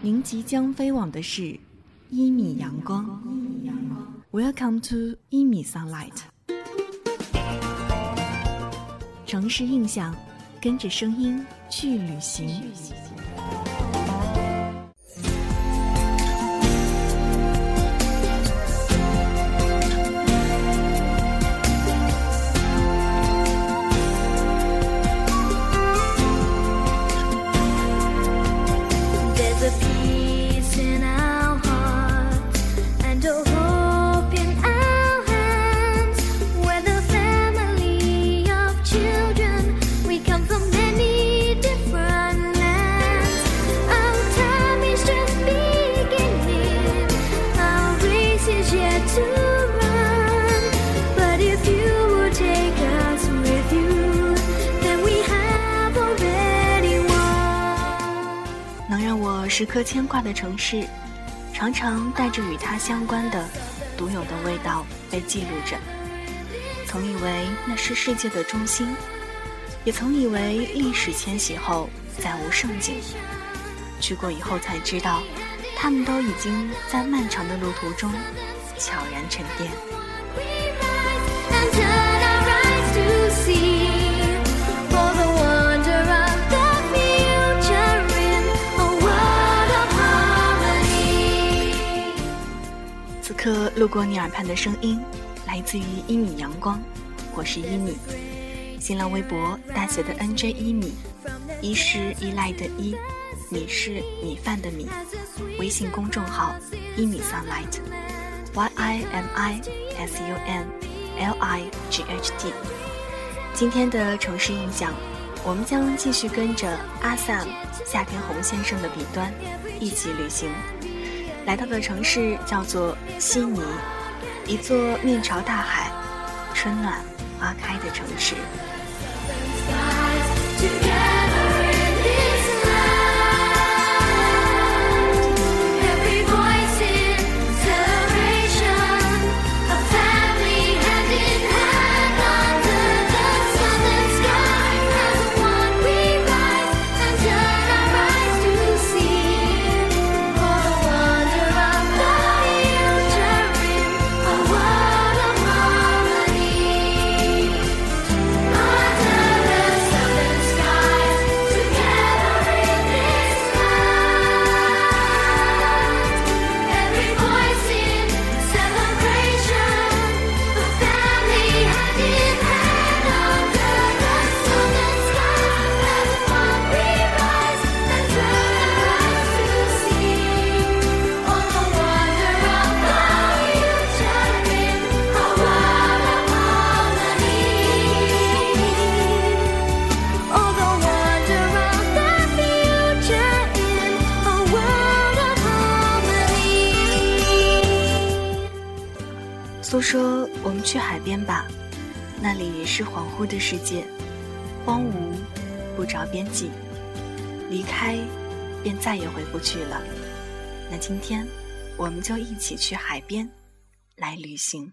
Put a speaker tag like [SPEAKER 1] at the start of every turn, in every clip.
[SPEAKER 1] 您即将飞往的是一米阳光。Welcome to 一米 sunlight。城市印象，跟着声音去旅行。时刻牵挂的城市，常常带着与它相关的独有的味道被记录着。曾以为那是世界的中心，也曾以为历史迁徙后再无盛景。去过以后才知道，他们都已经在漫长的路途中悄然沉淀。可路过你耳畔的声音，来自于一米阳光，我是一米。新浪微博大写的 NJ 一米，一是依赖的依，米是米饭的米。微信公众号一米 sunlight，Y I M I S U N L I G H T。今天的城市印象，我们将继续跟着阿 Sam 夏天红先生的笔端一起旅行。来到的城市叫做悉尼，一座面朝大海、春暖花开的城市。去海边吧，那里是恍惚的世界，荒芜，不着边际，离开，便再也回不去了。那今天，我们就一起去海边，来旅行。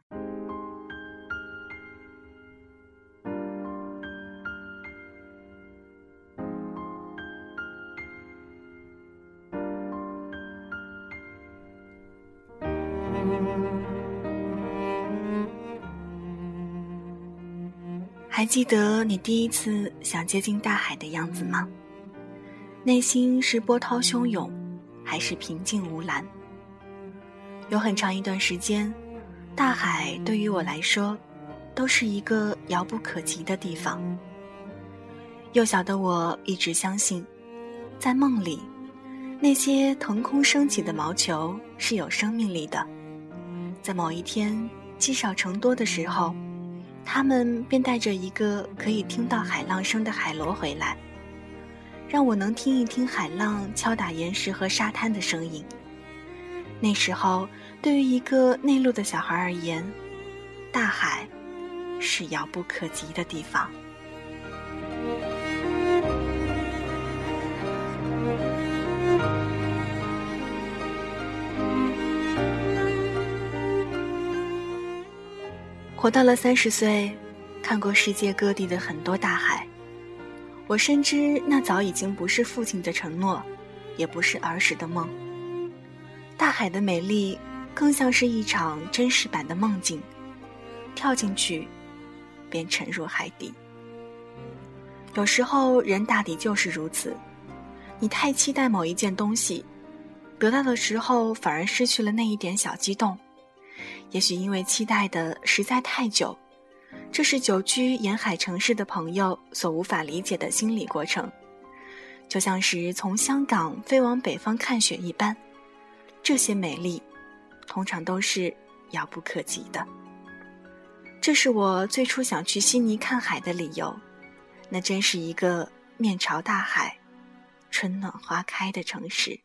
[SPEAKER 1] 还记得你第一次想接近大海的样子吗？内心是波涛汹涌，还是平静无澜？有很长一段时间，大海对于我来说，都是一个遥不可及的地方。幼小的我一直相信，在梦里，那些腾空升起的毛球是有生命力的。在某一天积少成多的时候。他们便带着一个可以听到海浪声的海螺回来，让我能听一听海浪敲打岩石和沙滩的声音。那时候，对于一个内陆的小孩而言，大海是遥不可及的地方。活到了三十岁，看过世界各地的很多大海。我深知那早已经不是父亲的承诺，也不是儿时的梦。大海的美丽，更像是一场真实版的梦境，跳进去，便沉入海底。有时候，人大抵就是如此，你太期待某一件东西，得到的时候反而失去了那一点小激动。也许因为期待的实在太久，这是久居沿海城市的朋友所无法理解的心理过程，就像是从香港飞往北方看雪一般。这些美丽，通常都是遥不可及的。这是我最初想去悉尼看海的理由。那真是一个面朝大海、春暖花开的城市。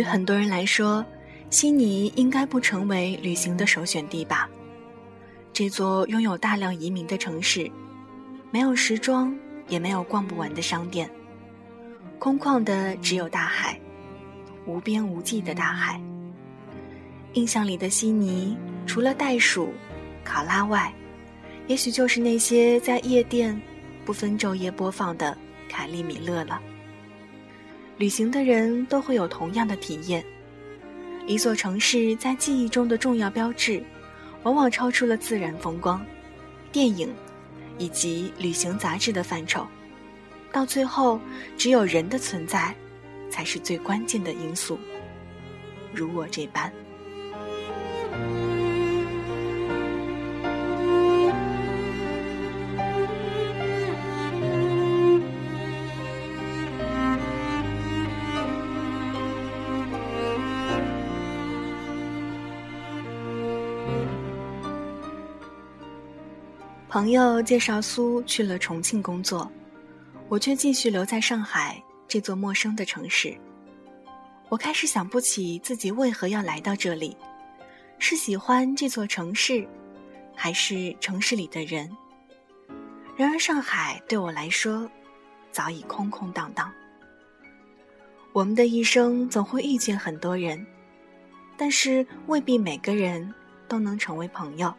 [SPEAKER 1] 对很多人来说，悉尼应该不成为旅行的首选地吧？这座拥有大量移民的城市，没有时装，也没有逛不完的商店，空旷的只有大海，无边无际的大海。印象里的悉尼，除了袋鼠、考拉外，也许就是那些在夜店不分昼夜播放的凯利米勒了。旅行的人都会有同样的体验。一座城市在记忆中的重要标志，往往超出了自然风光、电影以及旅行杂志的范畴。到最后，只有人的存在，才是最关键的因素。如我这般。朋友介绍苏去了重庆工作，我却继续留在上海这座陌生的城市。我开始想不起自己为何要来到这里，是喜欢这座城市，还是城市里的人？然而上海对我来说，早已空空荡荡。我们的一生总会遇见很多人，但是未必每个人都能成为朋友。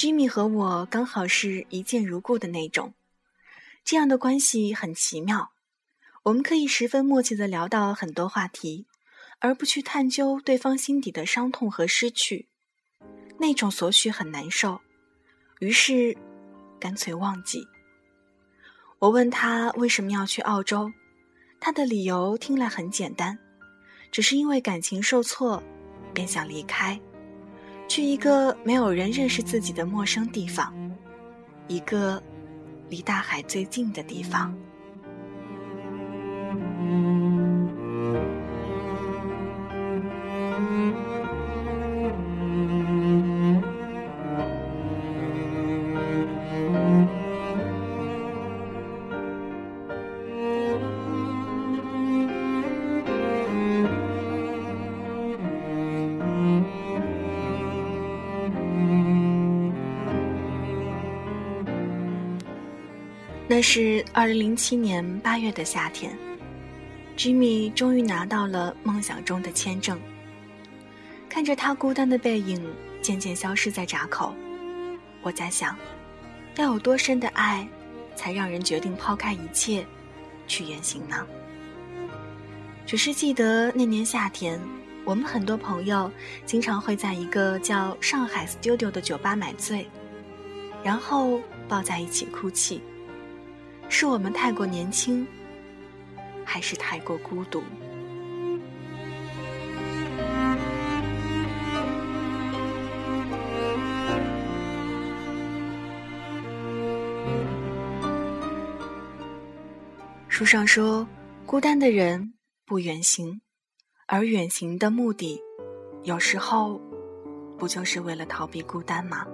[SPEAKER 1] Jimmy 和我刚好是一见如故的那种，这样的关系很奇妙。我们可以十分默契的聊到很多话题，而不去探究对方心底的伤痛和失去，那种索取很难受。于是，干脆忘记。我问他为什么要去澳洲，他的理由听来很简单，只是因为感情受挫，便想离开。去一个没有人认识自己的陌生地方，一个离大海最近的地方。是二零零七年八月的夏天，Jimmy 终于拿到了梦想中的签证。看着他孤单的背影渐渐消失在闸口，我在想，要有多深的爱，才让人决定抛开一切，去远行呢？只是记得那年夏天，我们很多朋友经常会在一个叫上海 Studio 的酒吧买醉，然后抱在一起哭泣。是我们太过年轻，还是太过孤独？书上说，孤单的人不远行，而远行的目的，有时候不就是为了逃避孤单吗？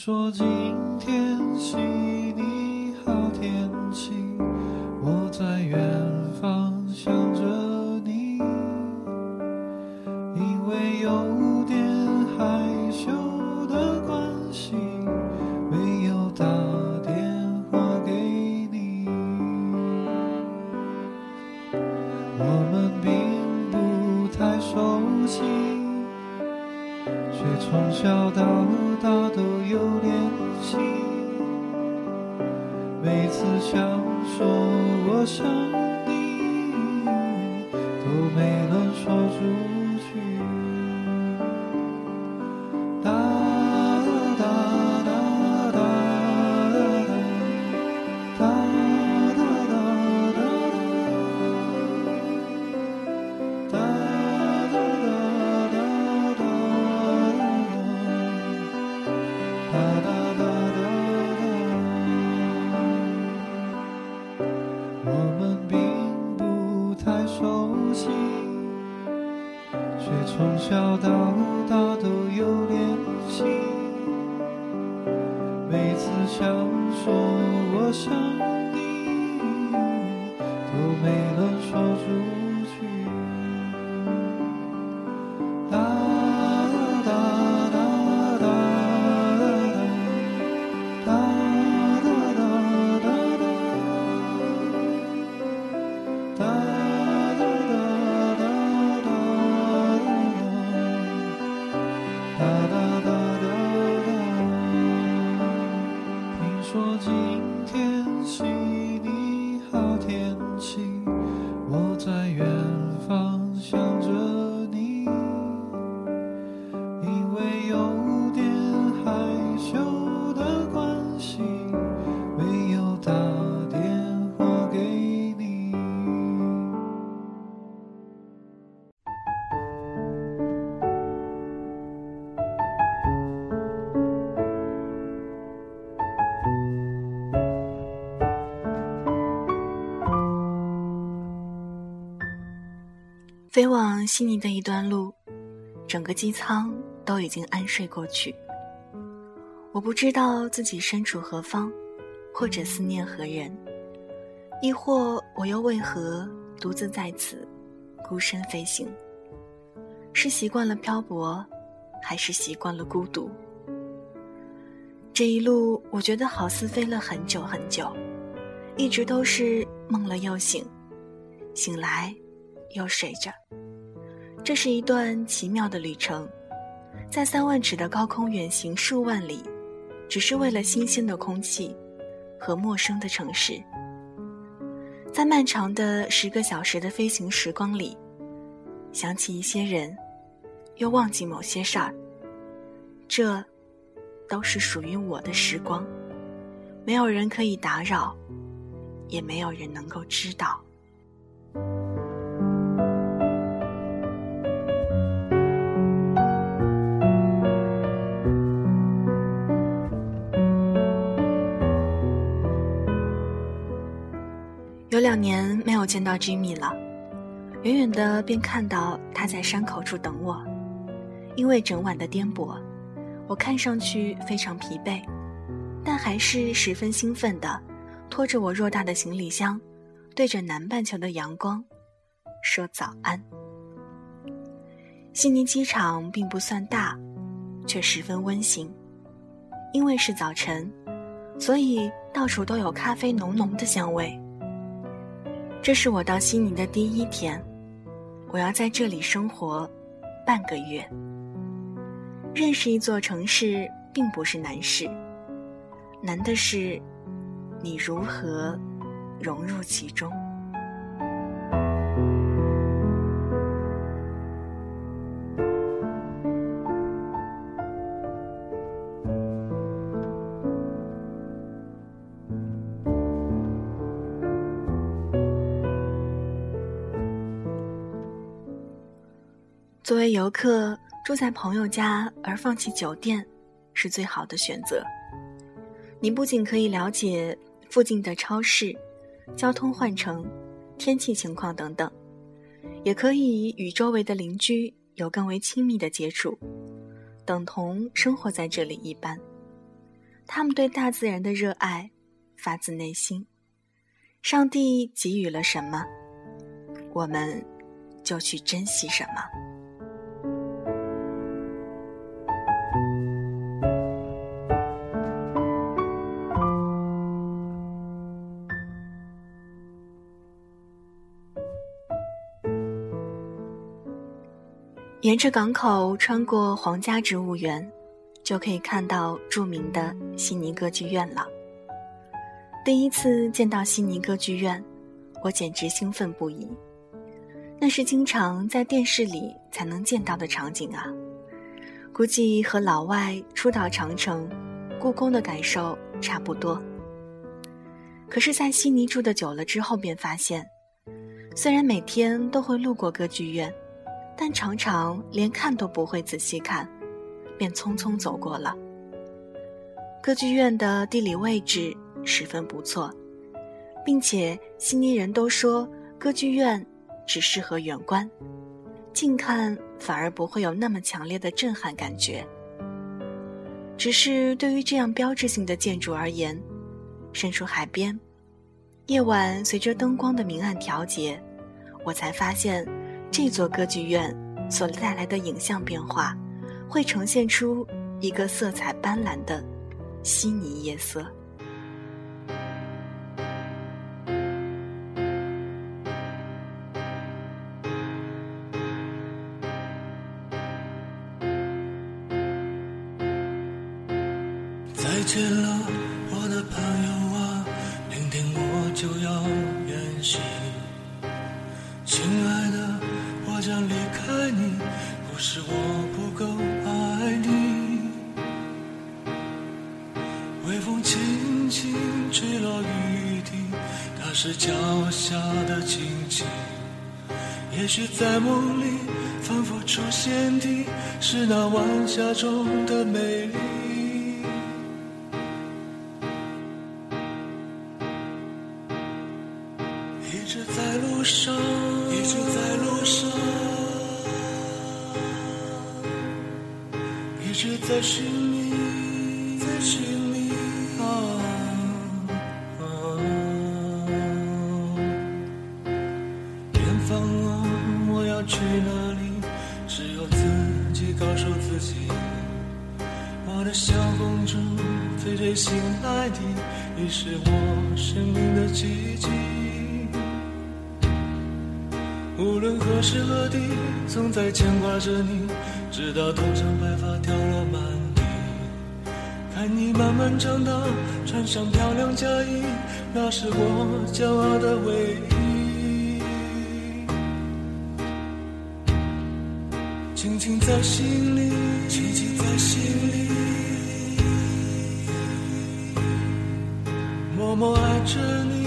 [SPEAKER 2] 说今天是你好天
[SPEAKER 1] 飞往悉尼的一段路，整个机舱都已经安睡过去。我不知道自己身处何方，或者思念何人，亦或我又为何独自在此孤身飞行？是习惯了漂泊，还是习惯了孤独？这一路，我觉得好似飞了很久很久，一直都是梦了又醒，醒来又睡着。这是一段奇妙的旅程，在三万尺的高空远行数万里，只是为了新鲜的空气和陌生的城市。在漫长的十个小时的飞行时光里，想起一些人，又忘记某些事儿。这，都是属于我的时光，没有人可以打扰，也没有人能够知道。两年没有见到 Jimmy 了，远远的便看到他在山口处等我。因为整晚的颠簸，我看上去非常疲惫，但还是十分兴奋的，拖着我偌大的行李箱，对着南半球的阳光，说早安。悉尼机场并不算大，却十分温馨，因为是早晨，所以到处都有咖啡浓浓的香味。这是我到悉尼的第一天，我要在这里生活半个月。认识一座城市并不是难事，难的是你如何融入其中。为游客，住在朋友家而放弃酒店，是最好的选择。你不仅可以了解附近的超市、交通换乘、天气情况等等，也可以与周围的邻居有更为亲密的接触，等同生活在这里一般。他们对大自然的热爱发自内心。上帝给予了什么，我们就去珍惜什么。沿着港口穿过皇家植物园，就可以看到著名的悉尼歌剧院了。第一次见到悉尼歌剧院，我简直兴奋不已。那是经常在电视里才能见到的场景啊，估计和老外初到长城、故宫的感受差不多。可是，在悉尼住的久了之后，便发现，虽然每天都会路过歌剧院。但常常连看都不会仔细看，便匆匆走过了。歌剧院的地理位置十分不错，并且悉尼人都说歌剧院只适合远观，近看反而不会有那么强烈的震撼感觉。只是对于这样标志性的建筑而言，身处海边，夜晚随着灯光的明暗调节，我才发现。这座歌剧院所带来的影像变化，会呈现出一个色彩斑斓的悉尼夜色。
[SPEAKER 3] 是脚下的荆棘。也许在梦里反复出现的是那晚霞中的美丽。你慢慢长大，穿上漂亮嫁衣，那是我骄傲的唯一。轻轻在心里，轻轻在心里，默默爱着你，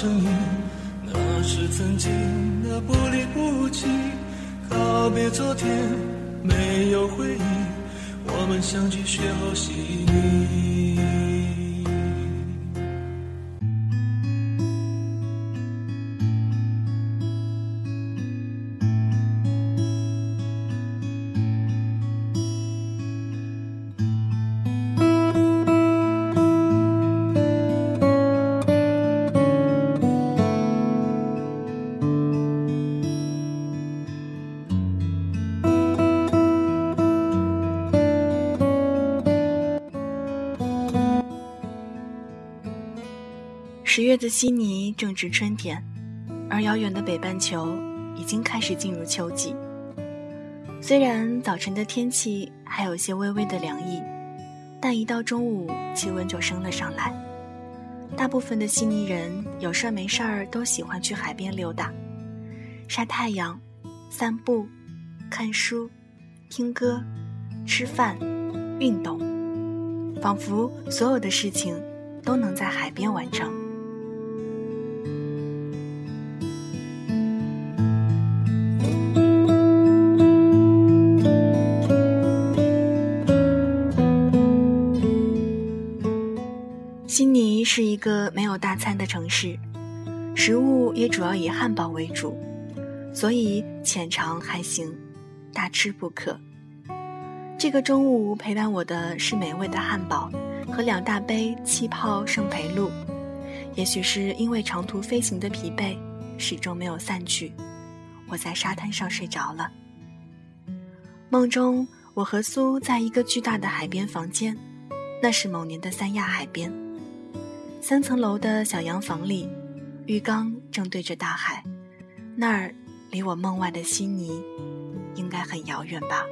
[SPEAKER 3] 声音，那是曾经的不离不弃。告别昨天，没有回忆，我们相聚邂逅细腻。
[SPEAKER 1] 十月的悉尼正值春天，而遥远的北半球已经开始进入秋季。虽然早晨的天气还有些微微的凉意，但一到中午气温就升了上来。大部分的悉尼人有事儿没事儿都喜欢去海边溜达、晒太阳、散步、看书、听歌、吃饭、运动，仿佛所有的事情都能在海边完成。餐的城市，食食物也主要以汉堡为主，所以浅尝还行，大吃不可。这个中午陪伴我的是美味的汉堡和两大杯气泡圣培露。也许是因为长途飞行的疲惫始终没有散去，我在沙滩上睡着了。梦中，我和苏在一个巨大的海边房间，那是某年的三亚海边。三层楼的小洋房里，浴缸正对着大海，那儿离我梦外的悉尼应该很遥远吧。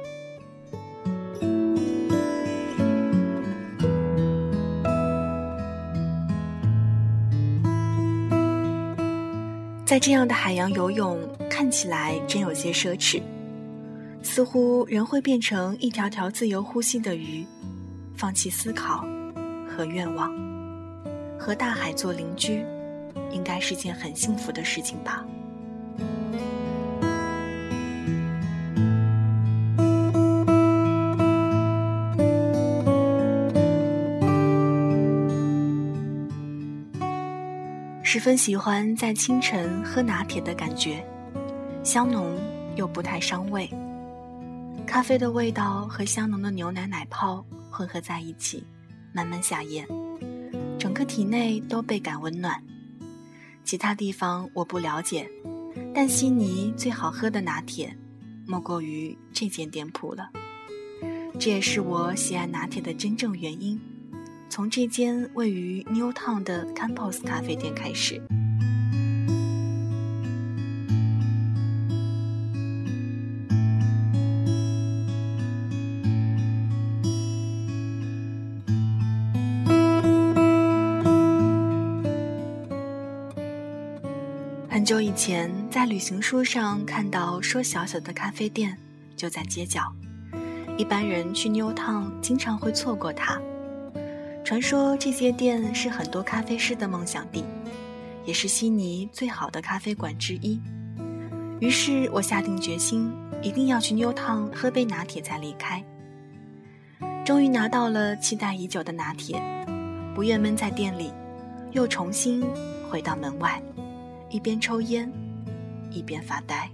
[SPEAKER 1] 在这样的海洋游泳，看起来真有些奢侈，似乎人会变成一条条自由呼吸的鱼，放弃思考和愿望，和大海做邻居，应该是件很幸福的事情吧。十分喜欢在清晨喝拿铁的感觉，香浓又不太伤胃。咖啡的味道和香浓的牛奶奶泡混合在一起，慢慢下咽，整个体内都倍感温暖。其他地方我不了解，但悉尼最好喝的拿铁，莫过于这间店铺了。这也是我喜爱拿铁的真正原因。从这间位于 Newtown 的 Campus 咖啡店开始。很久以前，在旅行书上看到说，小小的咖啡店就在街角，一般人去 Newtown 经常会错过它。传说这些店是很多咖啡师的梦想地，也是悉尼最好的咖啡馆之一。于是我下定决心，一定要去 Newtown 喝杯拿铁再离开。终于拿到了期待已久的拿铁，不愿闷在店里，又重新回到门外，一边抽烟，一边发呆。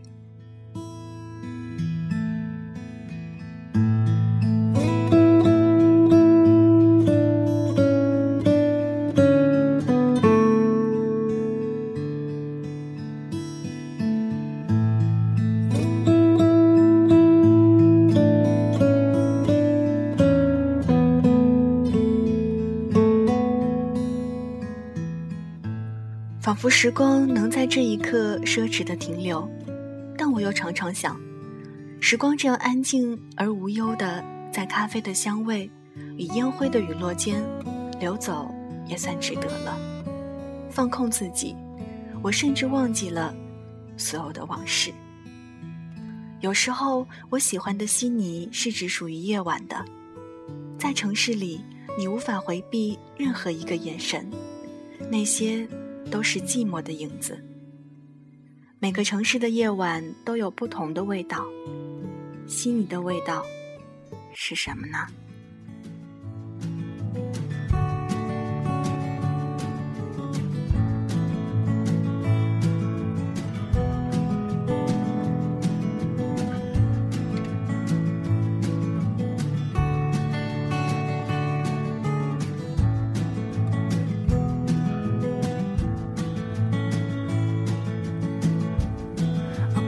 [SPEAKER 1] 佛时光能在这一刻奢侈的停留，但我又常常想，时光这样安静而无忧的在咖啡的香味与烟灰的雨落间流走，也算值得了。放空自己，我甚至忘记了所有的往事。有时候，我喜欢的悉尼是只属于夜晚的，在城市里，你无法回避任何一个眼神，那些。都是寂寞的影子。每个城市的夜晚都有不同的味道，悉尼的味道是什么呢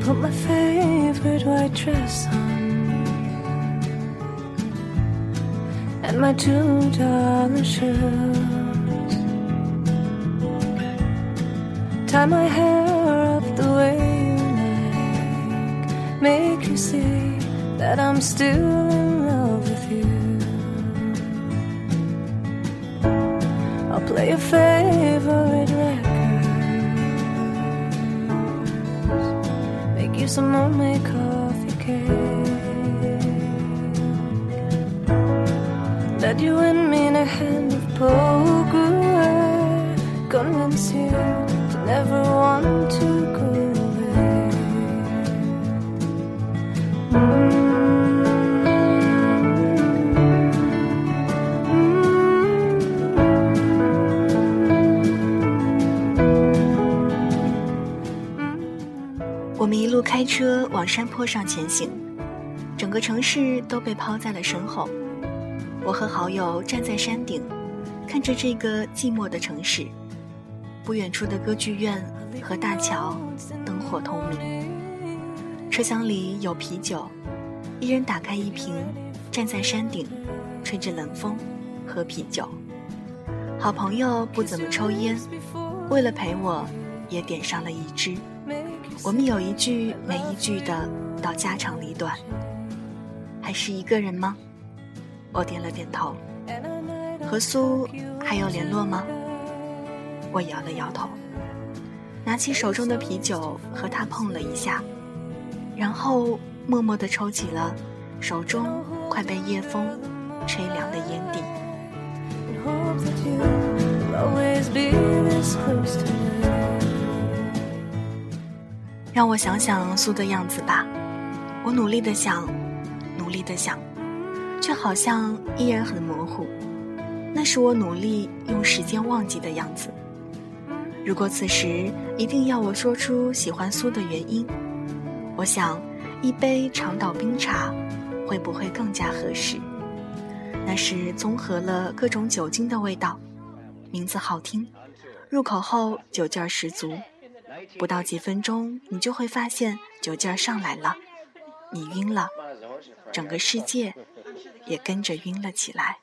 [SPEAKER 4] ？put my favorite white dress on and my two dollar shoes. Tie my hair up the way you like, make you see that I'm still in love with you. I'll play a favorite record you some homemade coffee cake. Let you and me in a hand of poker. Convince you to never want to
[SPEAKER 1] 路开车往山坡上前行，整个城市都被抛在了身后。我和好友站在山顶，看着这个寂寞的城市。不远处的歌剧院和大桥灯火通明。车厢里有啤酒，一人打开一瓶，站在山顶，吹着冷风，喝啤酒。好朋友不怎么抽烟，为了陪我，也点上了一支。我们有一句没一句的到家长里短。还是一个人吗？我点了点头。和苏还有联络吗？我摇了摇头，拿起手中的啤酒和他碰了一下，然后默默地抽起了手中快被夜风吹凉的烟蒂。让我想想苏的样子吧，我努力的想，努力的想，却好像依然很模糊。那是我努力用时间忘记的样子。如果此时一定要我说出喜欢苏的原因，我想一杯长岛冰茶会不会更加合适？那是综合了各种酒精的味道，名字好听，入口后酒劲儿十足。不到几分钟，你就会发现酒劲儿上来了，你晕了，整个世界也跟着晕了起来。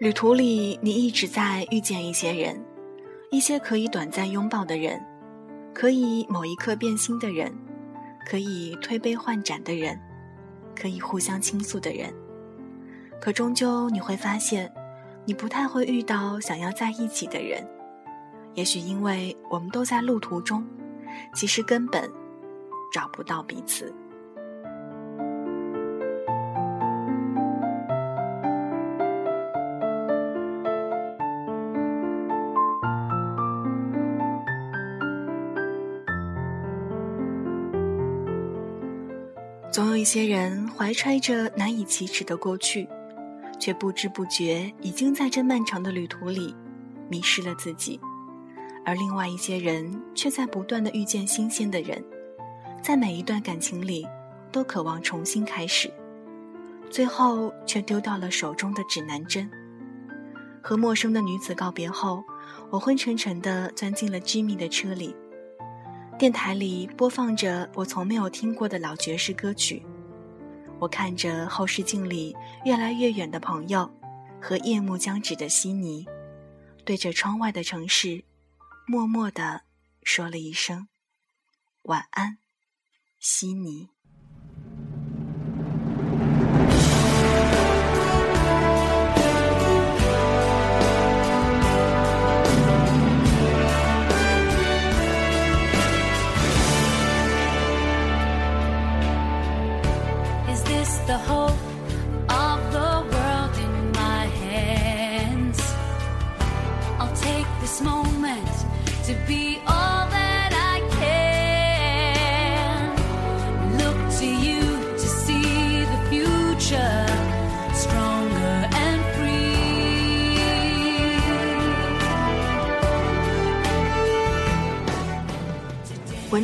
[SPEAKER 1] 旅途里，你一直在遇见一些人，一些可以短暂拥抱的人，可以某一刻变心的人，可以推杯换盏的人，可以互相倾诉的人。可终究你会发现，你不太会遇到想要在一起的人。也许因为我们都在路途中，其实根本找不到彼此。些人怀揣着难以启齿的过去，却不知不觉已经在这漫长的旅途里迷失了自己；而另外一些人却在不断的遇见新鲜的人，在每一段感情里都渴望重新开始，最后却丢掉了手中的指南针。和陌生的女子告别后，我昏沉沉地钻进了 Jimmy 的车里。电台里播放着我从没有听过的老爵士歌曲，我看着后视镜里越来越远的朋友和夜幕将至的悉尼，对着窗外的城市，默默地说了一声晚安，悉尼。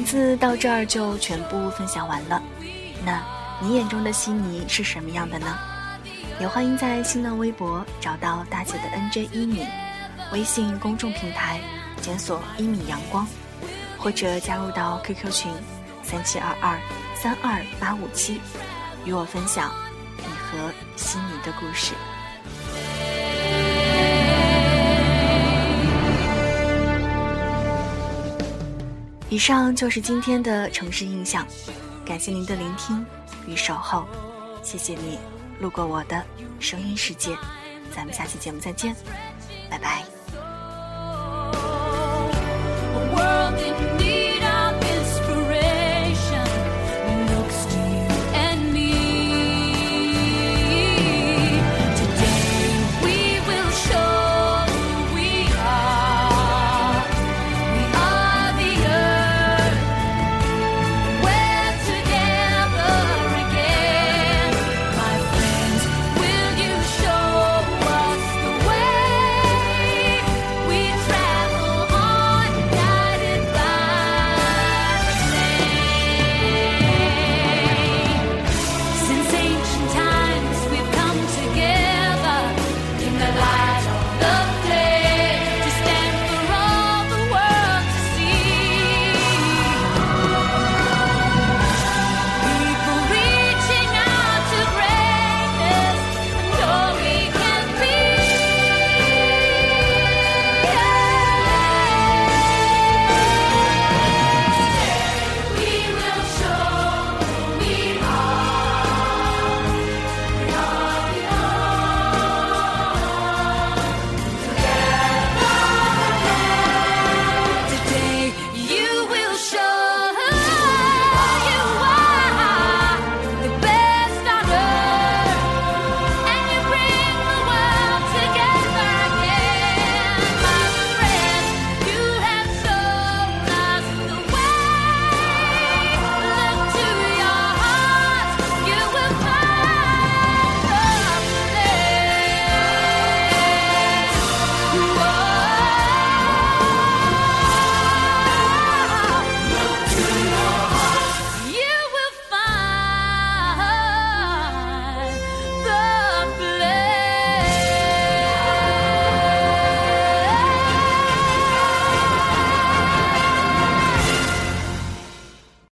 [SPEAKER 1] 字到这儿就全部分享完了，那你眼中的悉尼是什么样的呢？也欢迎在新浪微博找到大姐的 NJ 一米，微信公众平台检索一米阳光，或者加入到 QQ 群三七二二三二八五七，与我分享你和悉尼的故事。以上就是今天的城市印象，感谢您的聆听与守候，谢谢你路过我的声音世界，咱们下期节目再见，拜拜。world in